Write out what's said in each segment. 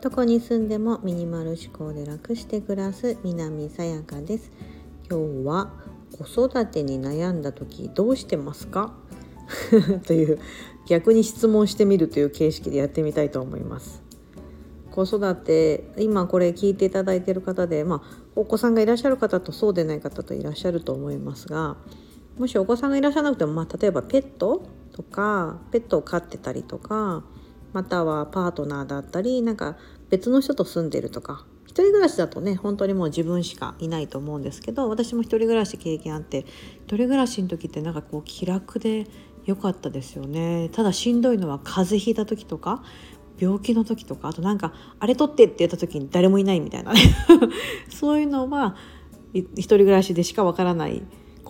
どこに住んでもミニマル思考で楽して暮らす南さやかです。今日は子育てに悩んだ時どうしてますか？という逆に質問してみるという形式でやってみたいと思います。子育て今これ聞いていただいている方で、まあ、お子さんがいらっしゃる方とそうでない方といらっしゃると思いますがもしお子さんがいらっしゃらなくても、まあ、例えばペットとかペットを飼ってたりとかまたはパートナーだったりなんか別の人と住んでるとか一人暮らしだとね本当にもう自分しかいないと思うんですけど私も一人暮らし経験あって一人暮らしの時ってなんかこう気楽で良かったですよね。ただしんどいのは風邪ひいた時とか病気の時とかあとなんかあれ取ってって言った時に誰もいないみたいなね。そういうのは一人暮らしでしかわからない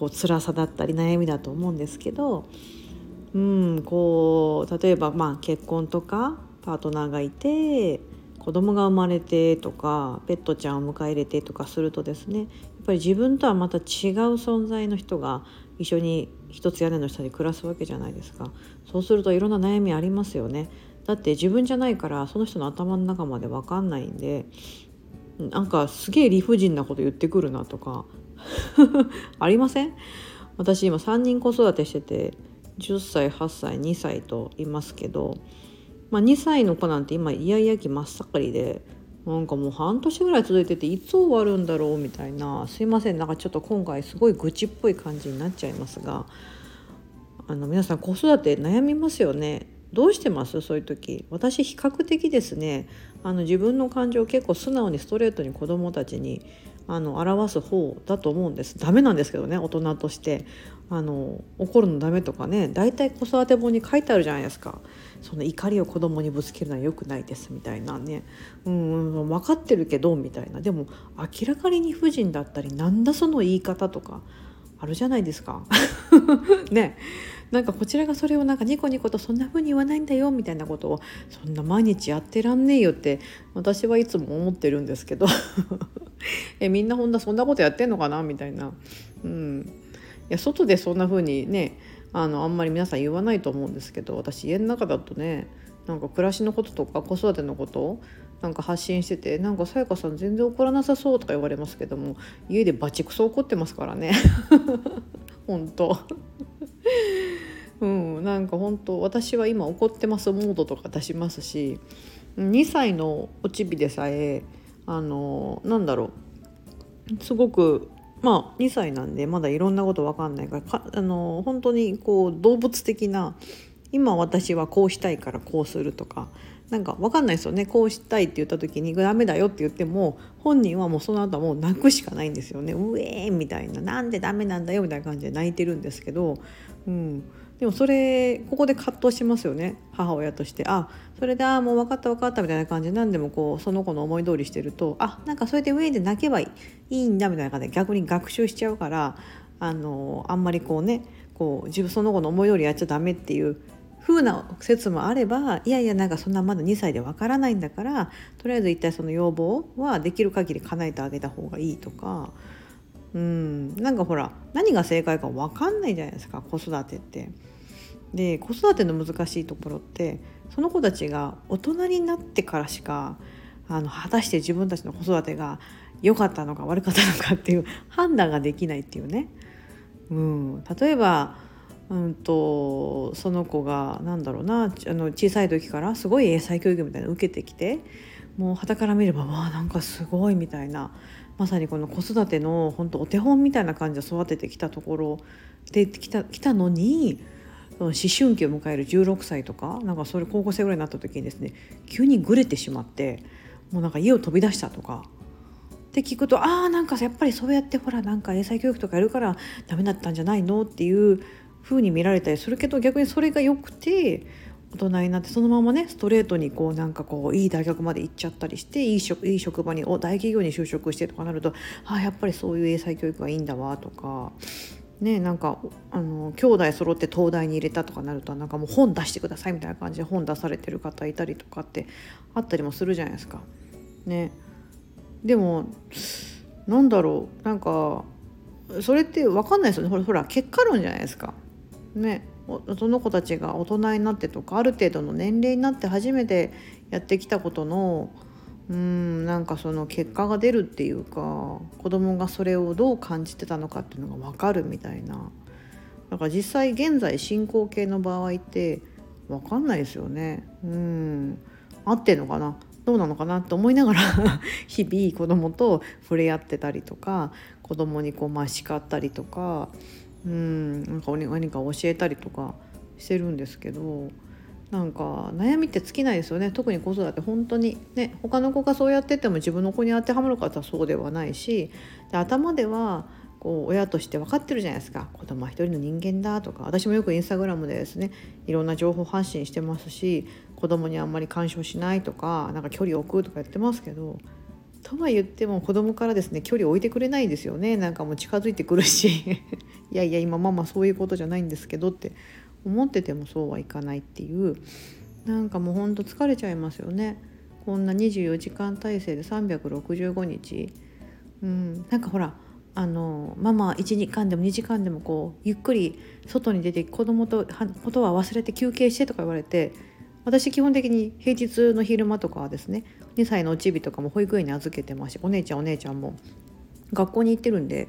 こう辛さだったり悩みだと思うんですけどうんこう例えばまあ結婚とかパートナーがいて子供が生まれてとかペットちゃんを迎え入れてとかするとですねやっぱり自分とはまた違う存在の人が一緒に一つ屋根の下に暮らすわけじゃないですか。そうするといろんな悩みありますよね。だって自分じゃないからその人の頭の中まで分かんないんでなんかすげえ理不尽なこと言ってくるなとか ありません？私今3人子育てしてて10歳8歳2歳といますけど、まあ、2歳の子なんて今イヤイヤ期真っ盛りでなんかもう半年ぐらい続いてていつ終わるんだろうみたいなすいません。なんかちょっと今回すごい愚痴っぽい感じになっちゃいますがあの皆さん子育て悩みますよね？どうしてます？そういう時。私比較的ですねあの自分の感情を結構素直にストレートに子供たちにあの表す方だと思うんです。ダメなんですけどね大人として。あの怒るのダメとかね大体子育て本に書いてあるじゃないですか。その怒りを子供にぶつけるのは良くないですみたいなね。うん分かってるけどみたいな。でも明らかに理不尽だったりなんだその言い方とかあるじゃないですか。ね。なんかこちらがそれをなんかニコニコとそんな風に言わないんだよみたいなことをそんな毎日やってらんねえよって私はいつも思ってるんですけど。えみんなほんなそんなことやってんのかなみたいな。うん。いや外でそんな風にねあのあんまり皆さん言わないと思うんですけど私家の中だとねなんか暮らしのこととか子育てのことなんか発信しててなんかさやかさん全然怒らなさそうとか言われますけども家でバチクソ怒ってますからね。本当。うんなんか本当私は今怒ってますモードとか出しますし2歳のおちびでさえあのなんだろう。すごくまあ2歳なんでまだいろんなこと分かんないからかあの本当にこう動物的な今私はこうしたいからこうするとかなんか分かんないですよね。こうしたいって言った時にダメだよって言っても本人はもうその後はもう泣くしかないんですよね。うえーみたいな。なんでダメなんだよみたいな感じで泣いてるんですけど、うん、でもそれここで葛藤しますよね。母親として。あそれであもう分かった分かったみたいな感じで何でもこうその子の思い通りしてるとあなんかそれで上で泣けばいいんだみたいな感じで逆に学習しちゃうからあのあんまりこうねこう自分その子の思い通りやっちゃダメっていう風な説もあればいやいやなんかそんなまだ2歳でわからないんだからとりあえず一体その要望はできる限り叶えてあげた方がいいとかうんなんかほら何が正解か分かんないじゃないですか子育てって。で子育ての難しいところってその子たちが大人になってからしかあの果たして自分たちの子育てが良かったのか悪かったのかっていう判断ができないっていうね。うん、例えばうんとその子がなんだろうなあの小さい時からすごい英才教育みたいなの受けてきてもう傍から見ればわあなんかすごいみたいなまさにこの子育ての本当お手本みたいな感じで育ててきたところで来た来たのに思春期を迎える16歳とかなんかそれ高校生ぐらいになった時にですね急にぐれてしまってもうなんか家を飛び出したとか。って聞くとああなんかやっぱりそうやってほらなんか英才教育とかやるからダメだったんじゃないの？っていう風に見られたりするけど逆にそれが良くて大人になってそのままねストレートにこうなんかこういい大学まで行っちゃったりしていい職いい職場にお大企業に就職してとかなるとあやっぱりそういう英才教育がいいんだわとか。ね、なんかあの兄弟揃って東大に入れたとかなるとなんかもう本出してくださいみたいな感じで本出されてる方いたりとかってあったりもするじゃないですか。ね、でもなんだろうなんかそれって分かんないですよねほら結果論じゃないですか。ねその子たちが大人になってとかある程度の年齢になって初めてやってきたことのうんなんかその結果が出るっていうか子供がそれをどう感じてたのかっていうのが分かるみたいな。だから実際現在進行形の場合って分かんないですよね。うん。合ってんのかな？どうなのかなと思いながら 日々子供と触れ合ってたりとか子供にこうまあ叱ったりとかうん。なんか何か教えたりとかしてるんですけどなんか悩みって尽きないですよね。特に子育て本当にね他の子がそうやってても自分の子に当てはまる方はそうではないしで頭ではこう親として分かってるじゃないですか。子供は一人の人間だとか。私もよくインスタグラムでですねいろんな情報発信してますし子供にあんまり干渉しないとかなんか距離を置くとかやってますけどとは言っても子供からですね距離を置いてくれないんですよね。なんかもう近づいてくるし。いやいや今ママそういうことじゃないんですけどって思っててもそうはいかないっていう。なんかもうほんと疲れちゃいますよね。こんな24時間体制で365日。うん。なんかほらあのママ1時間でも2時間でもこうゆっくり外に出て子供とことは忘れて休憩してとか言われて私基本的に平日の昼間とかはですね2歳のおちびとかも保育園に預けてますしお姉ちゃんお姉ちゃんも学校に行ってるんで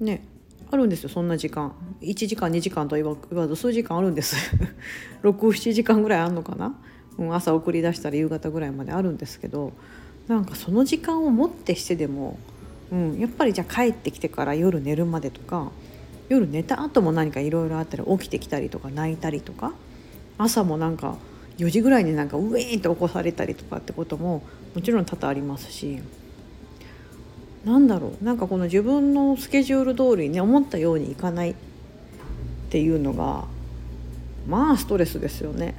ねあるんですよそんな時間。1時間2時間と言わず数時間あるんです。67時間ぐらいあるのかな、うん、朝送り出したら夕方ぐらいまであるんですけどなんかその時間をもってしてでも、うん、やっぱりじゃあ帰ってきてから夜寝るまでとか夜寝た後も何かいろいろあったら起きてきたりとか泣いたりとか朝もなんか4時ぐらいになんかウェーンと起こされたりとかってことももちろん多々ありますし。なんだろう。なんかこの自分のスケジュール通りに思ったようにいかないっていうのがまあストレスですよね。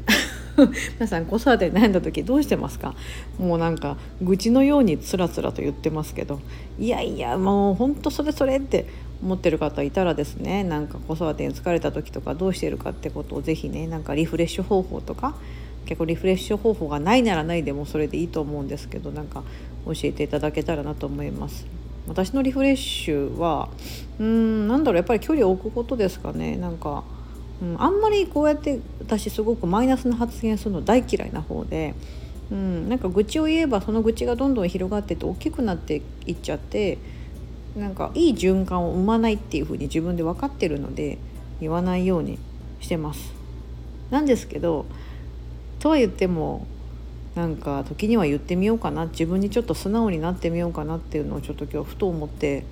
皆さん子育て悩んだ時どうしてますか？もうなんか愚痴のようにつらつらと言ってますけど。いやいやもうほんとそれそれって思ってる方いたらですね。なんか子育てに疲れた時とかどうしてるかってことを是非ねなんかリフレッシュ方法とか結構リフレッシュ方法がないならないでもそれでいいと思うんですけどなんか教えていただけたらなと思います。私のリフレッシュはうんなんだろうやっぱり距離を置くことですかねなんか、うん、あんまりこうやって私すごくマイナスな発言するの大嫌いな方で、うん、なんか愚痴を言えばその愚痴がどんどん広がってって大きくなっていっちゃってなんかいい循環を生まないっていうふうに自分で分かってるので言わないようにしてます。なんですけどとは言ってもなんか時には言ってみようかな自分にちょっと素直になってみようかなっていうのをちょっと今日ふと思って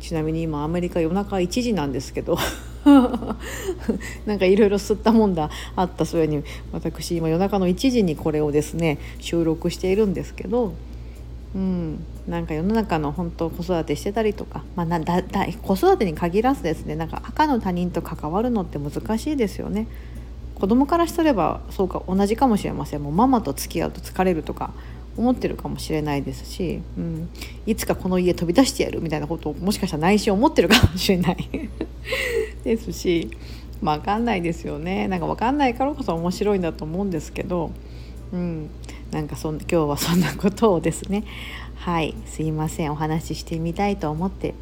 ちなみに今アメリカ夜中1時なんですけど なんかいろいろ吸ったもんだあったそれに私今夜中の1時にこれをですね収録しているんですけど、うん、なんか世の中の本当子育てしてたりとか、まあ、だだ子育てに限らずですねなんか赤の他人と関わるのって難しいですよね。子供からしとればそうか同じかもしれません。もうママと付き合うと疲れるとか思ってるかもしれないですし、うん、いつかこの家飛び出してやるみたいなことをもしかしたら内心思ってるかもしれない。ですしまあ分かんないですよね。なんか分かんないからこそ面白いんだと思うんですけど、うん、なんかそん今日はそんなことをですね。はい。すいません。お話ししてみたいと思って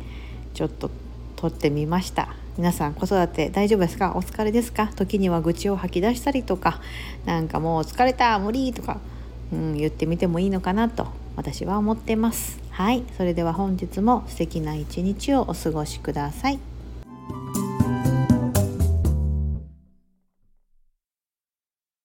ちょっと撮ってみました。皆さん子育て大丈夫ですか？お疲れですか？時には愚痴を吐き出したりとかなんかもう疲れた無理とか、うん、言ってみてもいいのかなと私は思ってます。はい。それでは本日も素敵な一日をお過ごしください。